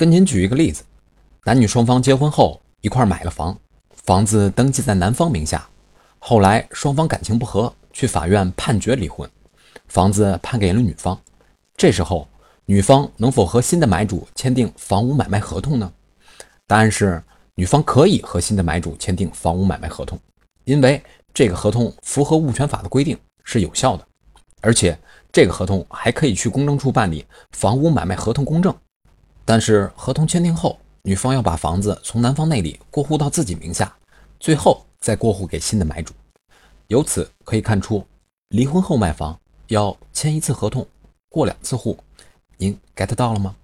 跟您举一个例子，男女双方结婚后一块买了房，房子登记在男方名下，后来双方感情不和，去法院判决离婚，房子判给了女方。这时候，女方能否和新的买主签订房屋买卖合同呢？答案是，女方可以和新的买主签订房屋买卖合同，因为这个合同符合物权法的规定，是有效的，而且这个合同还可以去公证处办理房屋买卖合同公证。但是合同签订后，女方要把房子从男方那里过户到自己名下，最后再过户给新的买主。由此可以看出，离婚后卖房要签一次合同，过两次户。您 get 到了吗？